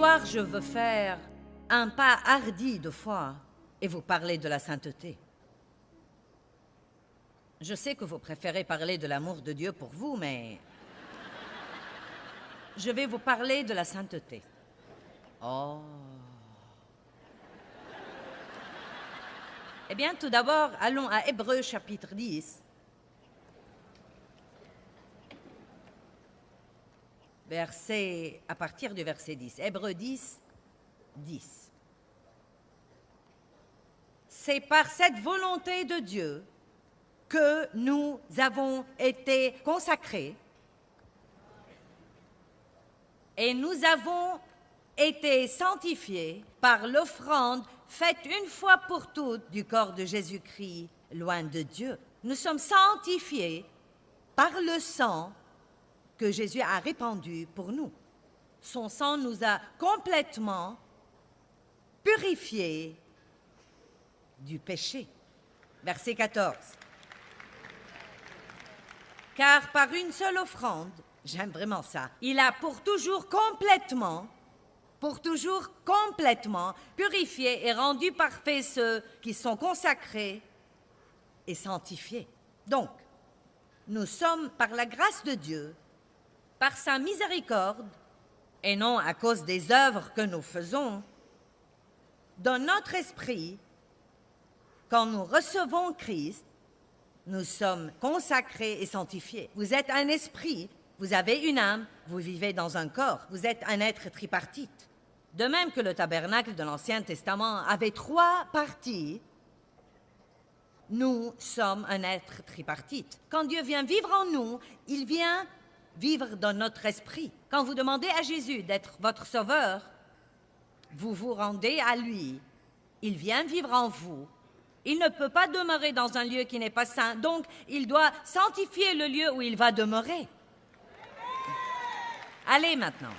Soir, je veux faire un pas hardi de foi et vous parler de la sainteté. Je sais que vous préférez parler de l'amour de Dieu pour vous, mais je vais vous parler de la sainteté. Oh. Eh bien, tout d'abord, allons à Hébreu chapitre 10. Verset, à partir du verset 10. Hébreu 10, 10. C'est par cette volonté de Dieu que nous avons été consacrés et nous avons été sanctifiés par l'offrande faite une fois pour toutes du corps de Jésus-Christ, loin de Dieu. Nous sommes sanctifiés par le sang que Jésus a répandu pour nous. Son sang nous a complètement purifiés du péché. Verset 14. Car par une seule offrande, j'aime vraiment ça, il a pour toujours complètement, pour toujours complètement purifié et rendu parfaits ceux qui sont consacrés et sanctifiés. Donc, nous sommes, par la grâce de Dieu, par sa miséricorde, et non à cause des œuvres que nous faisons, dans notre esprit, quand nous recevons Christ, nous sommes consacrés et sanctifiés. Vous êtes un esprit, vous avez une âme, vous vivez dans un corps, vous êtes un être tripartite. De même que le tabernacle de l'Ancien Testament avait trois parties, nous sommes un être tripartite. Quand Dieu vient vivre en nous, il vient vivre dans notre esprit. Quand vous demandez à Jésus d'être votre sauveur, vous vous rendez à lui. Il vient vivre en vous il ne peut pas demeurer dans un lieu qui n'est pas saint, donc il doit sanctifier le lieu où il va demeurer. Allez maintenant,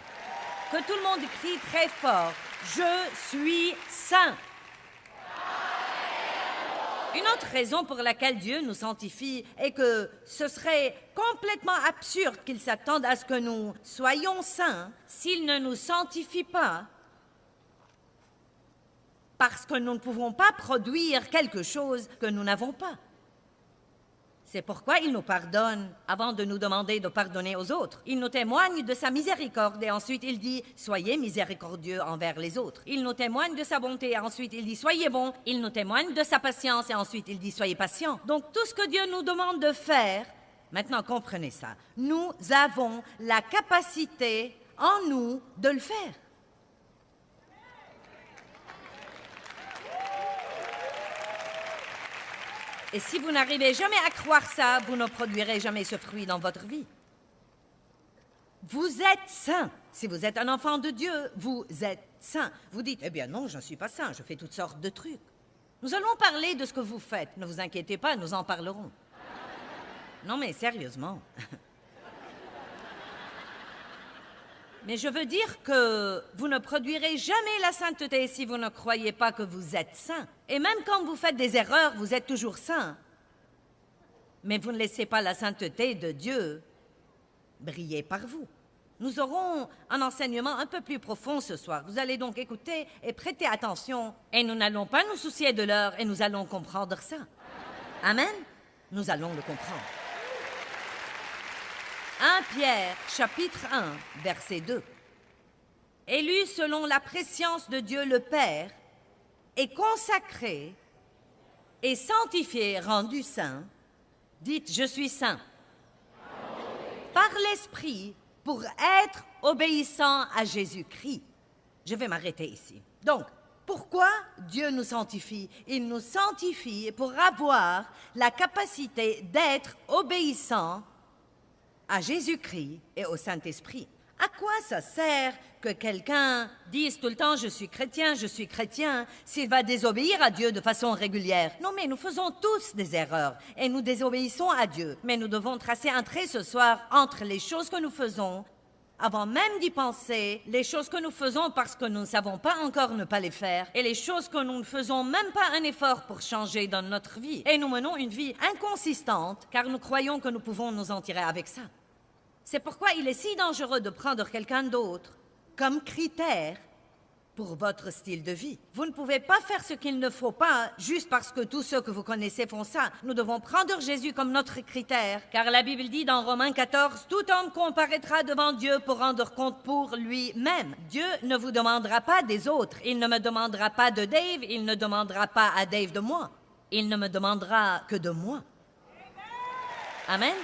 que tout le monde crie très fort, Je suis saint. Une autre raison pour laquelle Dieu nous sanctifie est que ce serait complètement absurde qu'il s'attende à ce que nous soyons saints s'il ne nous sanctifie pas parce que nous ne pouvons pas produire quelque chose que nous n'avons pas. C'est pourquoi il nous pardonne avant de nous demander de pardonner aux autres. Il nous témoigne de sa miséricorde et ensuite il dit Soyez miséricordieux envers les autres. Il nous témoigne de sa bonté et ensuite il dit Soyez bons. Il nous témoigne de sa patience et ensuite il dit Soyez patients. Donc tout ce que Dieu nous demande de faire, maintenant comprenez ça, nous avons la capacité en nous de le faire. Et si vous n'arrivez jamais à croire ça, vous ne produirez jamais ce fruit dans votre vie. Vous êtes saint. Si vous êtes un enfant de Dieu, vous êtes saint. Vous dites, eh bien non, je ne suis pas saint, je fais toutes sortes de trucs. Nous allons parler de ce que vous faites. Ne vous inquiétez pas, nous en parlerons. Non mais sérieusement. Mais je veux dire que vous ne produirez jamais la sainteté si vous ne croyez pas que vous êtes saint. Et même quand vous faites des erreurs, vous êtes toujours saint. Mais vous ne laissez pas la sainteté de Dieu briller par vous. Nous aurons un enseignement un peu plus profond ce soir. Vous allez donc écouter et prêter attention. Et nous n'allons pas nous soucier de l'heure et nous allons comprendre ça. Amen Nous allons le comprendre. 1 Pierre chapitre 1 verset 2. Élu selon la préscience de Dieu le Père, et consacré et sanctifié, rendu saint, dites je suis saint. Par l'Esprit pour être obéissant à Jésus-Christ. Je vais m'arrêter ici. Donc, pourquoi Dieu nous sanctifie? Il nous sanctifie pour avoir la capacité d'être obéissant à Jésus-Christ et au Saint-Esprit. À quoi ça sert que quelqu'un dise tout le temps je suis chrétien, je suis chrétien, s'il va désobéir à Dieu de façon régulière? Non, mais nous faisons tous des erreurs et nous désobéissons à Dieu. Mais nous devons tracer un trait ce soir entre les choses que nous faisons, avant même d'y penser, les choses que nous faisons parce que nous ne savons pas encore ne pas les faire, et les choses que nous ne faisons même pas un effort pour changer dans notre vie. Et nous menons une vie inconsistante car nous croyons que nous pouvons nous en tirer avec ça. C'est pourquoi il est si dangereux de prendre quelqu'un d'autre comme critère pour votre style de vie. Vous ne pouvez pas faire ce qu'il ne faut pas juste parce que tous ceux que vous connaissez font ça. Nous devons prendre Jésus comme notre critère, car la Bible dit dans Romains 14, Tout homme comparaîtra devant Dieu pour rendre compte pour lui-même. Dieu ne vous demandera pas des autres, il ne me demandera pas de Dave, il ne demandera pas à Dave de moi, il ne me demandera que de moi. Amen.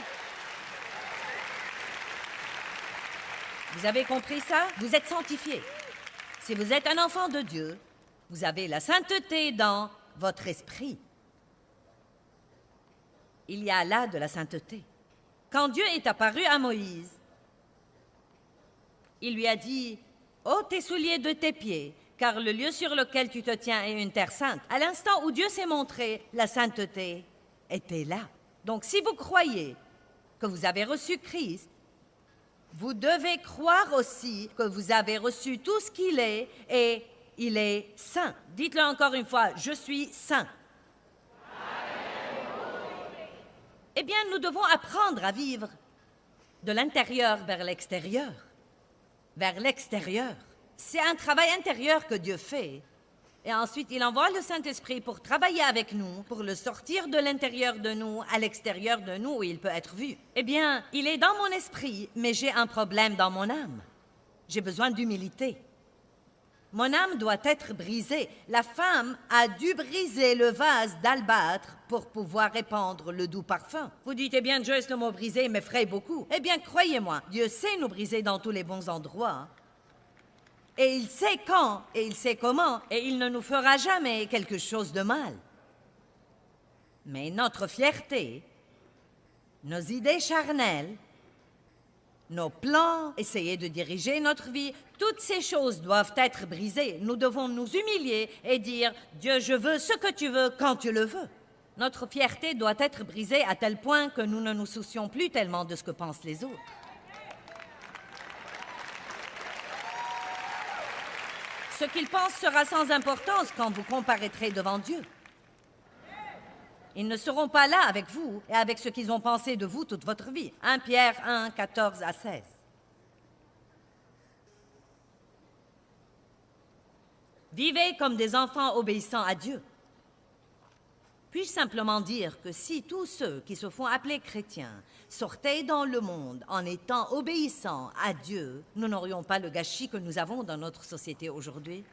Vous avez compris ça? Vous êtes sanctifié. Si vous êtes un enfant de Dieu, vous avez la sainteté dans votre esprit. Il y a là de la sainteté. Quand Dieu est apparu à Moïse, il lui a dit, ôte tes souliers de tes pieds, car le lieu sur lequel tu te tiens est une terre sainte. À l'instant où Dieu s'est montré, la sainteté était là. Donc si vous croyez que vous avez reçu Christ, vous devez croire aussi que vous avez reçu tout ce qu'il est et il est saint. Dites-le encore une fois, je suis saint. Eh bien, nous devons apprendre à vivre de l'intérieur vers l'extérieur. Vers l'extérieur. C'est un travail intérieur que Dieu fait et ensuite, il envoie le Saint-Esprit pour travailler avec nous, pour le sortir de l'intérieur de nous à l'extérieur de nous où il peut être vu. Eh bien, il est dans mon esprit, mais j'ai un problème dans mon âme. J'ai besoin d'humilité. Mon âme doit être brisée. La femme a dû briser le vase d'albâtre pour pouvoir répandre le doux parfum. Vous dites, eh bien, Joyce, le mot briser m'effraie beaucoup. Eh bien, croyez-moi, Dieu sait nous briser dans tous les bons endroits et il sait quand, et il sait comment, et il ne nous fera jamais quelque chose de mal. Mais notre fierté, nos idées charnelles, nos plans, essayer de diriger notre vie, toutes ces choses doivent être brisées. Nous devons nous humilier et dire Dieu, je veux ce que tu veux quand tu le veux. Notre fierté doit être brisée à tel point que nous ne nous soucions plus tellement de ce que pensent les autres. Ce qu'ils pensent sera sans importance quand vous comparaîtrez devant Dieu. Ils ne seront pas là avec vous et avec ce qu'ils ont pensé de vous toute votre vie. 1 Pierre 1, 14 à 16. Vivez comme des enfants obéissants à Dieu. Puis-je simplement dire que si tous ceux qui se font appeler chrétiens sortaient dans le monde en étant obéissants à Dieu, nous n'aurions pas le gâchis que nous avons dans notre société aujourd'hui?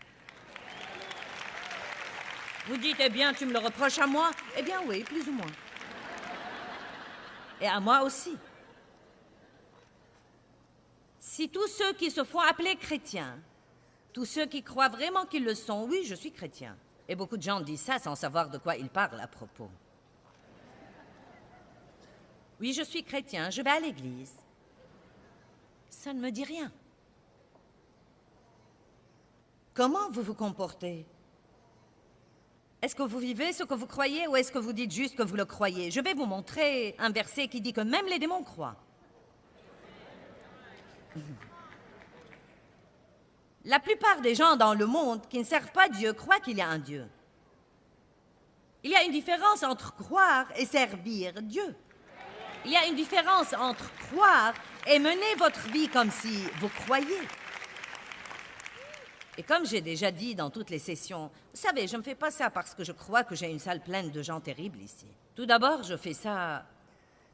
Vous dites, eh bien, tu me le reproches à moi? Eh bien oui, plus ou moins. Et à moi aussi. Si tous ceux qui se font appeler chrétiens, tous ceux qui croient vraiment qu'ils le sont, oui, je suis chrétien, et beaucoup de gens disent ça sans savoir de quoi ils parlent à propos. Oui, je suis chrétien, je vais à l'église. Ça ne me dit rien. Comment vous vous comportez? Est-ce que vous vivez ce que vous croyez ou est-ce que vous dites juste que vous le croyez? Je vais vous montrer un verset qui dit que même les démons croient. La plupart des gens dans le monde qui ne servent pas Dieu croient qu'il y a un Dieu. Il y a une différence entre croire et servir Dieu. Il y a une différence entre croire et mener votre vie comme si vous croyez. Et comme j'ai déjà dit dans toutes les sessions, vous savez, je ne fais pas ça parce que je crois que j'ai une salle pleine de gens terribles ici. Tout d'abord, je fais ça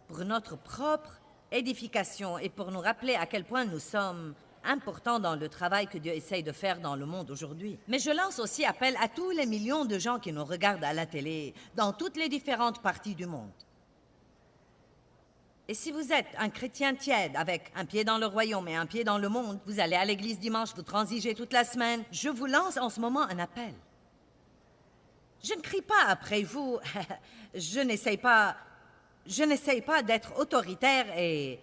pour notre propre édification et pour nous rappeler à quel point nous sommes important dans le travail que Dieu essaye de faire dans le monde aujourd'hui. Mais je lance aussi appel à tous les millions de gens qui nous regardent à la télé, dans toutes les différentes parties du monde. Et si vous êtes un chrétien tiède, avec un pied dans le royaume et un pied dans le monde, vous allez à l'église dimanche, vous transigez toute la semaine, je vous lance en ce moment un appel. Je ne crie pas après vous, je n'essaye pas, je pas d'être autoritaire et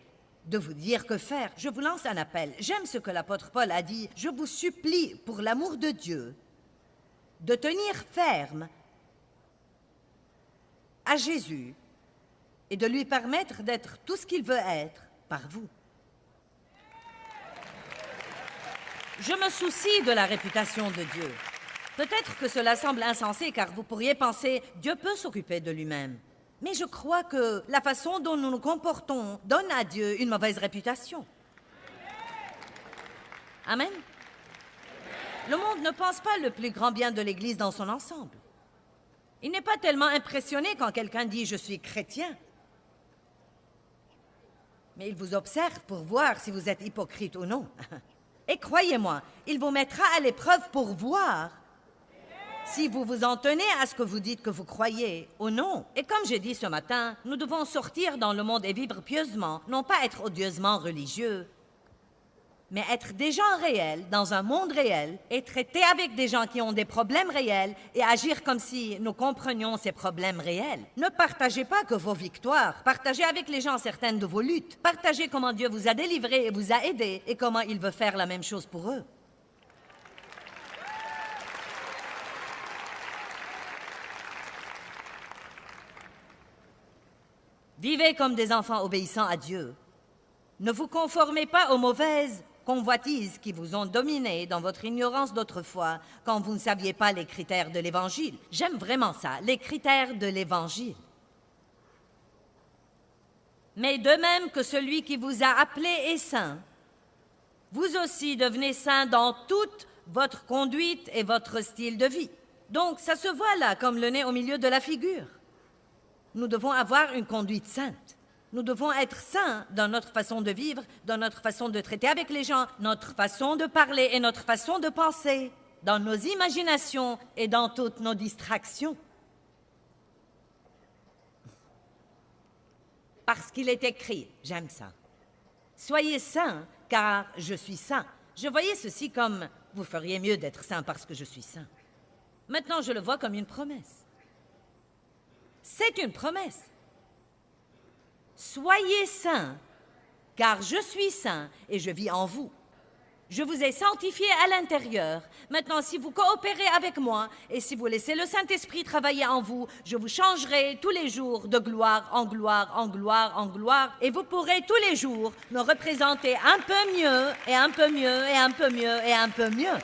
de vous dire que faire. Je vous lance un appel. J'aime ce que l'apôtre Paul a dit. Je vous supplie, pour l'amour de Dieu, de tenir ferme à Jésus et de lui permettre d'être tout ce qu'il veut être par vous. Je me soucie de la réputation de Dieu. Peut-être que cela semble insensé car vous pourriez penser Dieu peut s'occuper de lui-même. Mais je crois que la façon dont nous nous comportons donne à Dieu une mauvaise réputation. Amen. Le monde ne pense pas le plus grand bien de l'Église dans son ensemble. Il n'est pas tellement impressionné quand quelqu'un dit ⁇ Je suis chrétien ⁇ Mais il vous observe pour voir si vous êtes hypocrite ou non. Et croyez-moi, il vous mettra à l'épreuve pour voir si vous vous en tenez à ce que vous dites que vous croyez ou non. Et comme j'ai dit ce matin, nous devons sortir dans le monde et vivre pieusement, non pas être odieusement religieux, mais être des gens réels dans un monde réel et traiter avec des gens qui ont des problèmes réels et agir comme si nous comprenions ces problèmes réels. Ne partagez pas que vos victoires, partagez avec les gens certaines de vos luttes, partagez comment Dieu vous a délivré et vous a aidé et comment il veut faire la même chose pour eux. Vivez comme des enfants obéissants à Dieu. Ne vous conformez pas aux mauvaises convoitises qui vous ont dominé dans votre ignorance d'autrefois quand vous ne saviez pas les critères de l'Évangile. J'aime vraiment ça, les critères de l'Évangile. Mais de même que celui qui vous a appelé est saint, vous aussi devenez saint dans toute votre conduite et votre style de vie. Donc ça se voit là comme le nez au milieu de la figure. Nous devons avoir une conduite sainte. Nous devons être saints dans notre façon de vivre, dans notre façon de traiter avec les gens, notre façon de parler et notre façon de penser, dans nos imaginations et dans toutes nos distractions. Parce qu'il est écrit, j'aime ça. Soyez saints, car je suis saint. Je voyais ceci comme vous feriez mieux d'être saint parce que je suis saint. Maintenant, je le vois comme une promesse. C'est une promesse. Soyez saints, car je suis saint et je vis en vous. Je vous ai sanctifié à l'intérieur. Maintenant, si vous coopérez avec moi et si vous laissez le Saint-Esprit travailler en vous, je vous changerai tous les jours de gloire en gloire, en gloire, en gloire, et vous pourrez tous les jours me représenter un peu mieux et un peu mieux et un peu mieux et un peu mieux.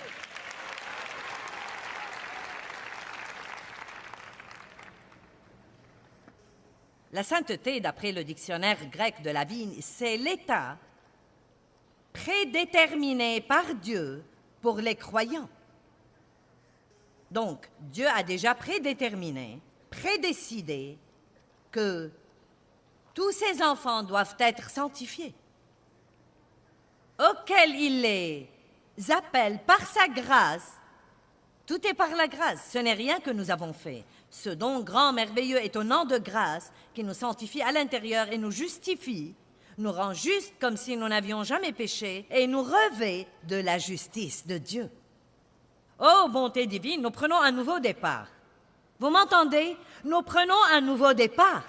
La sainteté, d'après le dictionnaire grec de la vigne, c'est l'état prédéterminé par Dieu pour les croyants. Donc, Dieu a déjà prédéterminé, prédécidé que tous ses enfants doivent être sanctifiés, auxquels il les appelle par sa grâce. Tout est par la grâce, ce n'est rien que nous avons fait. Ce don grand, merveilleux, étonnant de grâce qui nous sanctifie à l'intérieur et nous justifie, nous rend justes comme si nous n'avions jamais péché et nous revêt de la justice de Dieu. Oh, bonté divine, nous prenons un nouveau départ. Vous m'entendez? Nous prenons un nouveau départ.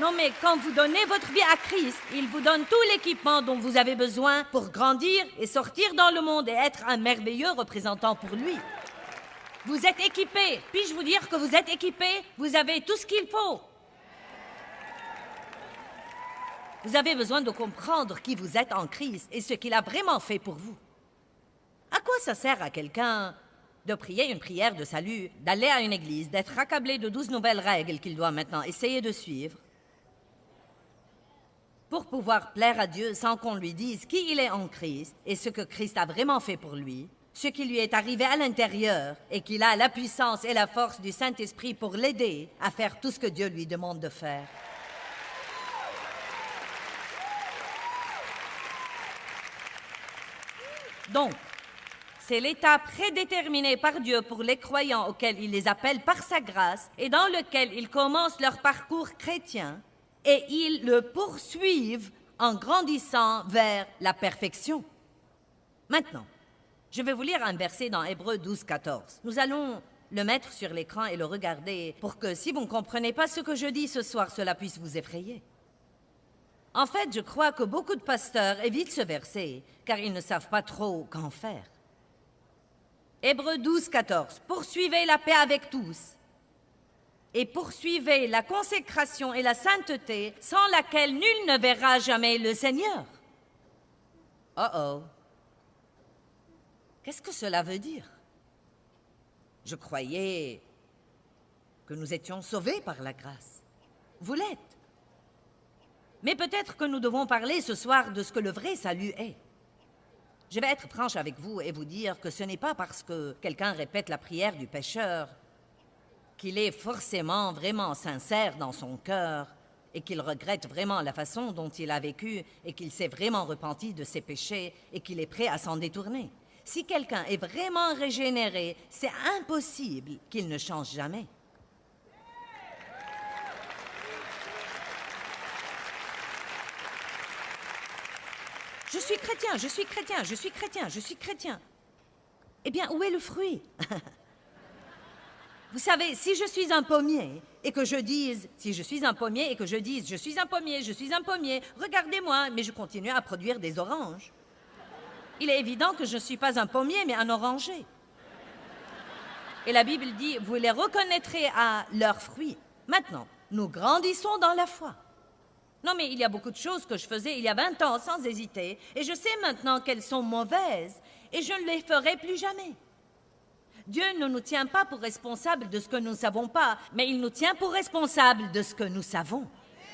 Non, mais quand vous donnez votre vie à Christ, il vous donne tout l'équipement dont vous avez besoin pour grandir et sortir dans le monde et être un merveilleux représentant pour lui. Vous êtes équipé. Puis-je vous dire que vous êtes équipé? Vous avez tout ce qu'il faut. Vous avez besoin de comprendre qui vous êtes en Christ et ce qu'il a vraiment fait pour vous. À quoi ça sert à quelqu'un de prier une prière de salut, d'aller à une église, d'être accablé de douze nouvelles règles qu'il doit maintenant essayer de suivre pour pouvoir plaire à Dieu sans qu'on lui dise qui il est en Christ et ce que Christ a vraiment fait pour lui? Ce qui lui est arrivé à l'intérieur et qu'il a la puissance et la force du Saint-Esprit pour l'aider à faire tout ce que Dieu lui demande de faire. Donc, c'est l'état prédéterminé par Dieu pour les croyants auxquels il les appelle par sa grâce et dans lequel ils commencent leur parcours chrétien et ils le poursuivent en grandissant vers la perfection. Maintenant, je vais vous lire un verset dans Hébreu 12, 14. Nous allons le mettre sur l'écran et le regarder pour que si vous ne comprenez pas ce que je dis ce soir, cela puisse vous effrayer. En fait, je crois que beaucoup de pasteurs évitent ce verset car ils ne savent pas trop qu'en faire. Hébreu 12, 14. Poursuivez la paix avec tous et poursuivez la consécration et la sainteté sans laquelle nul ne verra jamais le Seigneur. Oh oh. Qu'est-ce que cela veut dire? Je croyais que nous étions sauvés par la grâce. Vous l'êtes. Mais peut-être que nous devons parler ce soir de ce que le vrai salut est. Je vais être franche avec vous et vous dire que ce n'est pas parce que quelqu'un répète la prière du pécheur qu'il est forcément vraiment sincère dans son cœur et qu'il regrette vraiment la façon dont il a vécu et qu'il s'est vraiment repenti de ses péchés et qu'il est prêt à s'en détourner. Si quelqu'un est vraiment régénéré, c'est impossible qu'il ne change jamais. Je suis chrétien, je suis chrétien, je suis chrétien, je suis chrétien. Eh bien, où est le fruit? Vous savez, si je suis un pommier et que je dise, si je suis un pommier et que je dise, je suis un pommier, je suis un pommier, regardez-moi, mais je continue à produire des oranges. Il est évident que je ne suis pas un pommier, mais un oranger. Et la Bible dit, vous les reconnaîtrez à leurs fruits. Maintenant, nous grandissons dans la foi. Non, mais il y a beaucoup de choses que je faisais il y a 20 ans sans hésiter, et je sais maintenant qu'elles sont mauvaises, et je ne les ferai plus jamais. Dieu ne nous tient pas pour responsables de ce que nous ne savons pas, mais il nous tient pour responsables de ce que nous savons.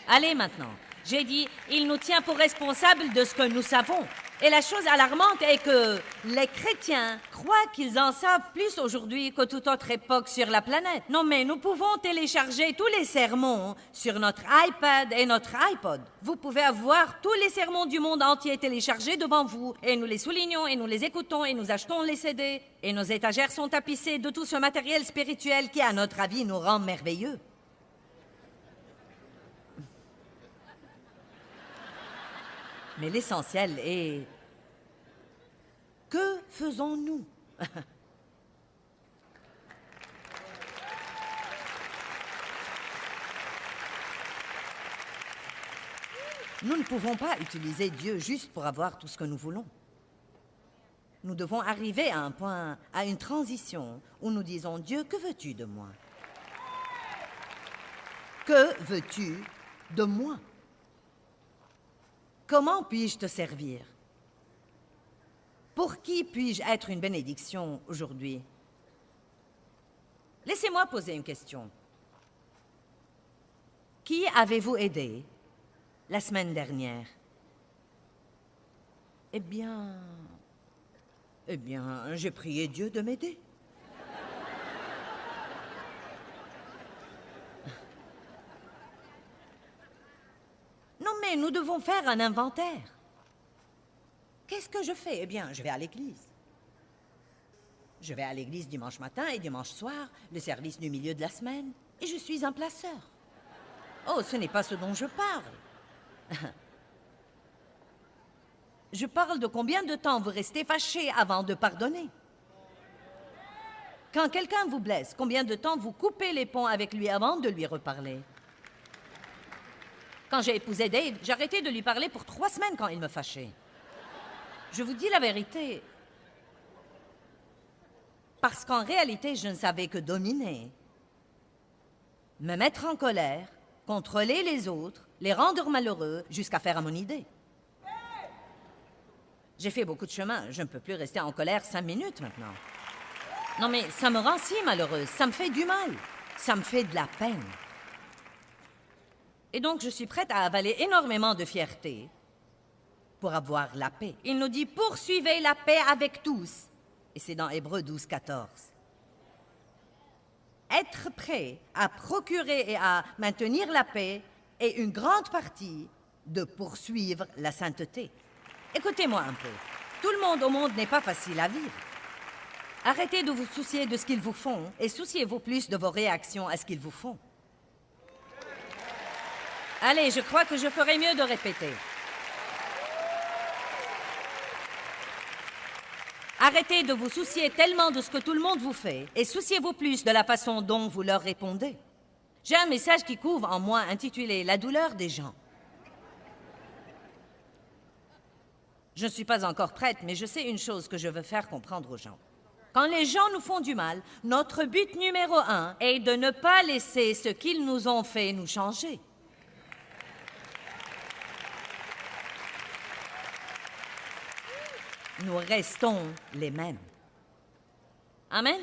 Allez maintenant, j'ai dit, il nous tient pour responsables de ce que nous savons. Et la chose alarmante est que les chrétiens croient qu'ils en savent plus aujourd'hui que toute autre époque sur la planète. Non, mais nous pouvons télécharger tous les sermons sur notre iPad et notre iPod. Vous pouvez avoir tous les sermons du monde entier téléchargés devant vous, et nous les soulignons, et nous les écoutons, et nous achetons les CD, et nos étagères sont tapissées de tout ce matériel spirituel qui, à notre avis, nous rend merveilleux. Mais l'essentiel est... Que faisons-nous? Nous ne pouvons pas utiliser Dieu juste pour avoir tout ce que nous voulons. Nous devons arriver à un point, à une transition où nous disons Dieu, que veux-tu de moi? Que veux-tu de moi? Comment puis-je te servir? Pour qui puis-je être une bénédiction aujourd'hui? Laissez-moi poser une question. Qui avez-vous aidé la semaine dernière? Eh bien... Eh bien, j'ai prié Dieu de m'aider. Nous devons faire un inventaire. Qu'est-ce que je fais? Eh bien, je vais à l'église. Je vais à l'église dimanche matin et dimanche soir, le service du milieu de la semaine, et je suis un placeur. Oh, ce n'est pas ce dont je parle. Je parle de combien de temps vous restez fâché avant de pardonner? Quand quelqu'un vous blesse, combien de temps vous coupez les ponts avec lui avant de lui reparler? Quand j'ai épousé Dave, arrêté de lui parler pour trois semaines quand il me fâchait. Je vous dis la vérité. Parce qu'en réalité, je ne savais que dominer, me mettre en colère, contrôler les autres, les rendre malheureux, jusqu'à faire à mon idée. J'ai fait beaucoup de chemin. Je ne peux plus rester en colère cinq minutes maintenant. Non, mais ça me rend si malheureuse. Ça me fait du mal. Ça me fait de la peine. Et donc, je suis prête à avaler énormément de fierté pour avoir la paix. Il nous dit poursuivez la paix avec tous. Et c'est dans Hébreu 12, 14. Être prêt à procurer et à maintenir la paix est une grande partie de poursuivre la sainteté. Écoutez-moi un peu. Tout le monde au monde n'est pas facile à vivre. Arrêtez de vous soucier de ce qu'ils vous font et souciez-vous plus de vos réactions à ce qu'ils vous font. Allez, je crois que je ferais mieux de répéter. Arrêtez de vous soucier tellement de ce que tout le monde vous fait et souciez-vous plus de la façon dont vous leur répondez. J'ai un message qui couvre en moi intitulé La douleur des gens. Je ne suis pas encore prête, mais je sais une chose que je veux faire comprendre aux gens. Quand les gens nous font du mal, notre but numéro un est de ne pas laisser ce qu'ils nous ont fait nous changer. Nous restons les mêmes. Amen.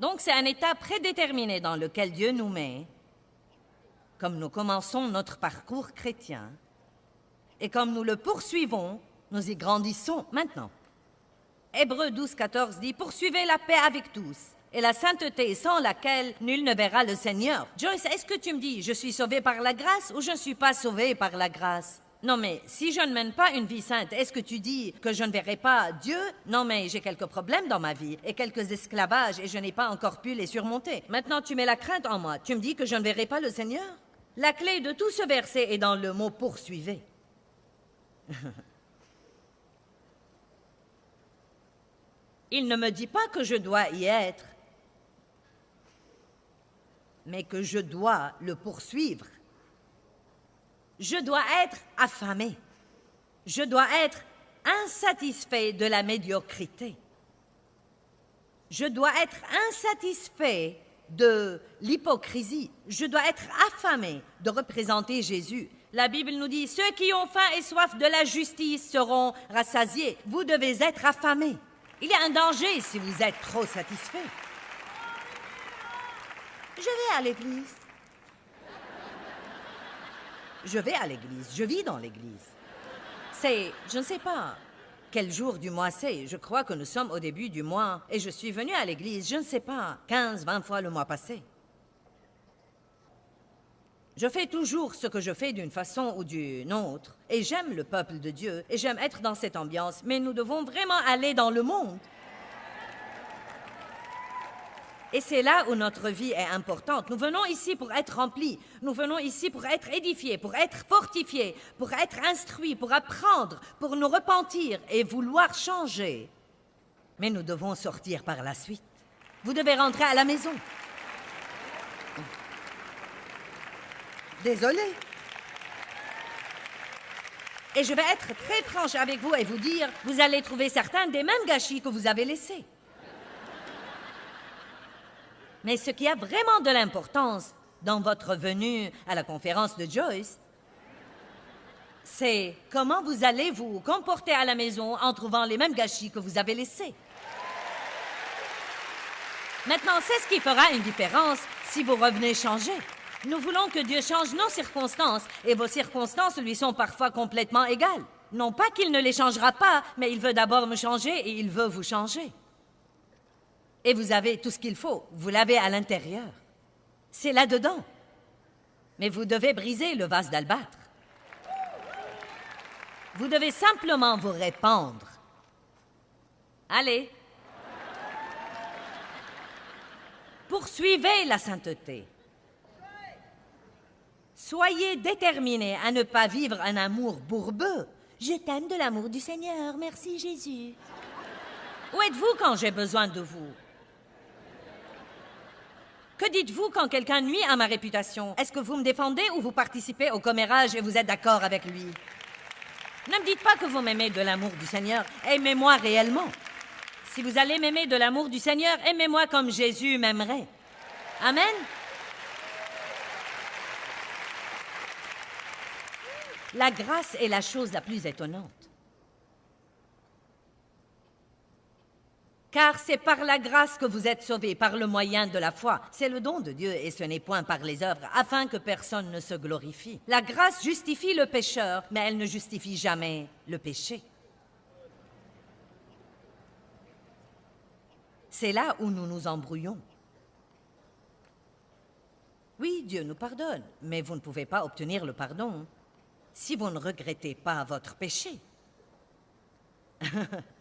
Donc c'est un état prédéterminé dans lequel Dieu nous met, comme nous commençons notre parcours chrétien, et comme nous le poursuivons Nous y grandissons maintenant. Hébreux 12, 14 dit Poursuivez la paix avec tous et la sainteté sans laquelle nul ne verra le Seigneur. Joyce, est-ce que tu me dis Je suis sauvé par la grâce ou je ne suis pas sauvé par la grâce non, mais si je ne mène pas une vie sainte, est-ce que tu dis que je ne verrai pas Dieu? Non, mais j'ai quelques problèmes dans ma vie et quelques esclavages et je n'ai pas encore pu les surmonter. Maintenant, tu mets la crainte en moi. Tu me dis que je ne verrai pas le Seigneur? La clé de tout ce verset est dans le mot poursuivez. Il ne me dit pas que je dois y être, mais que je dois le poursuivre. Je dois être affamé. Je dois être insatisfait de la médiocrité. Je dois être insatisfait de l'hypocrisie. Je dois être affamé de représenter Jésus. La Bible nous dit, ceux qui ont faim et soif de la justice seront rassasiés. Vous devez être affamé. Il y a un danger si vous êtes trop satisfait. Je vais à l'église. Je vais à l'église, je vis dans l'église. C'est, je ne sais pas quel jour du mois c'est. Je crois que nous sommes au début du mois et je suis venu à l'église, je ne sais pas, 15, 20 fois le mois passé. Je fais toujours ce que je fais d'une façon ou d'une autre, et j'aime le peuple de Dieu, et j'aime être dans cette ambiance, mais nous devons vraiment aller dans le monde. Et c'est là où notre vie est importante. Nous venons ici pour être remplis. Nous venons ici pour être édifiés, pour être fortifiés, pour être instruits, pour apprendre, pour nous repentir et vouloir changer. Mais nous devons sortir par la suite. Vous devez rentrer à la maison. Désolé. Et je vais être très franche avec vous et vous dire, vous allez trouver certains des mêmes gâchis que vous avez laissés. Mais ce qui a vraiment de l'importance dans votre venue à la conférence de Joyce, c'est comment vous allez vous comporter à la maison en trouvant les mêmes gâchis que vous avez laissés. Maintenant, c'est ce qui fera une différence si vous revenez changer. Nous voulons que Dieu change nos circonstances, et vos circonstances lui sont parfois complètement égales. Non pas qu'il ne les changera pas, mais il veut d'abord me changer et il veut vous changer. Et vous avez tout ce qu'il faut. Vous l'avez à l'intérieur. C'est là-dedans. Mais vous devez briser le vase d'albâtre. Vous devez simplement vous répandre. Allez. Poursuivez la sainteté. Soyez déterminés à ne pas vivre un amour bourbeux. Je t'aime de l'amour du Seigneur, merci Jésus. Où êtes-vous quand j'ai besoin de vous? Que dites-vous quand quelqu'un nuit à ma réputation? Est-ce que vous me défendez ou vous participez au commérage et vous êtes d'accord avec lui? Ne me dites pas que vous m'aimez de l'amour du Seigneur. Aimez-moi réellement. Si vous allez m'aimer de l'amour du Seigneur, aimez-moi comme Jésus m'aimerait. Amen. La grâce est la chose la plus étonnante. Car c'est par la grâce que vous êtes sauvés, par le moyen de la foi. C'est le don de Dieu et ce n'est point par les œuvres, afin que personne ne se glorifie. La grâce justifie le pécheur, mais elle ne justifie jamais le péché. C'est là où nous nous embrouillons. Oui, Dieu nous pardonne, mais vous ne pouvez pas obtenir le pardon si vous ne regrettez pas votre péché.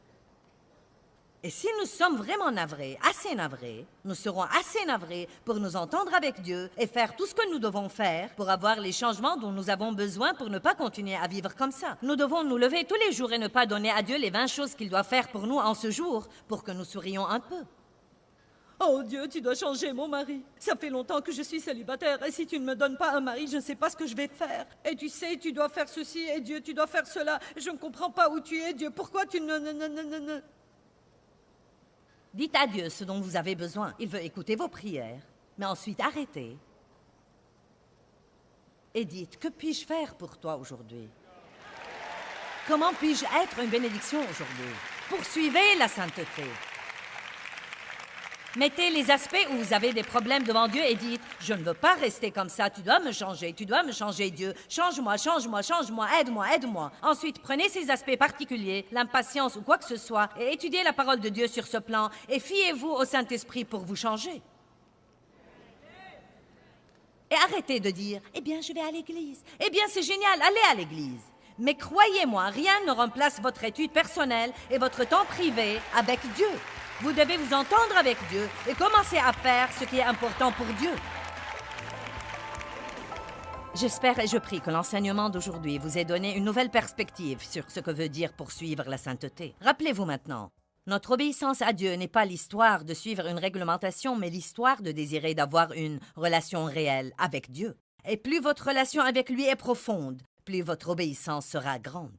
Et si nous sommes vraiment navrés, assez navrés, nous serons assez navrés pour nous entendre avec Dieu et faire tout ce que nous devons faire pour avoir les changements dont nous avons besoin pour ne pas continuer à vivre comme ça. Nous devons nous lever tous les jours et ne pas donner à Dieu les 20 choses qu'il doit faire pour nous en ce jour pour que nous sourions un peu. Oh Dieu, tu dois changer mon mari. Ça fait longtemps que je suis célibataire et si tu ne me donnes pas un mari, je ne sais pas ce que je vais faire. Et tu sais, tu dois faire ceci et Dieu, tu dois faire cela. Je ne comprends pas où tu es, Dieu. Pourquoi tu ne... Dites à Dieu ce dont vous avez besoin. Il veut écouter vos prières, mais ensuite arrêtez et dites, que puis-je faire pour toi aujourd'hui? Comment puis-je être une bénédiction aujourd'hui? Poursuivez la sainteté. Mettez les aspects où vous avez des problèmes devant Dieu et dites Je ne veux pas rester comme ça, tu dois me changer, tu dois me changer, Dieu. Change-moi, change-moi, change-moi, aide-moi, aide-moi. Ensuite, prenez ces aspects particuliers, l'impatience ou quoi que ce soit, et étudiez la parole de Dieu sur ce plan et fiez-vous au Saint-Esprit pour vous changer. Et arrêtez de dire Eh bien, je vais à l'église. Eh bien, c'est génial, allez à l'église. Mais croyez-moi, rien ne remplace votre étude personnelle et votre temps privé avec Dieu. Vous devez vous entendre avec Dieu et commencer à faire ce qui est important pour Dieu. J'espère et je prie que l'enseignement d'aujourd'hui vous ait donné une nouvelle perspective sur ce que veut dire poursuivre la sainteté. Rappelez-vous maintenant, notre obéissance à Dieu n'est pas l'histoire de suivre une réglementation, mais l'histoire de désirer d'avoir une relation réelle avec Dieu. Et plus votre relation avec lui est profonde, plus votre obéissance sera grande.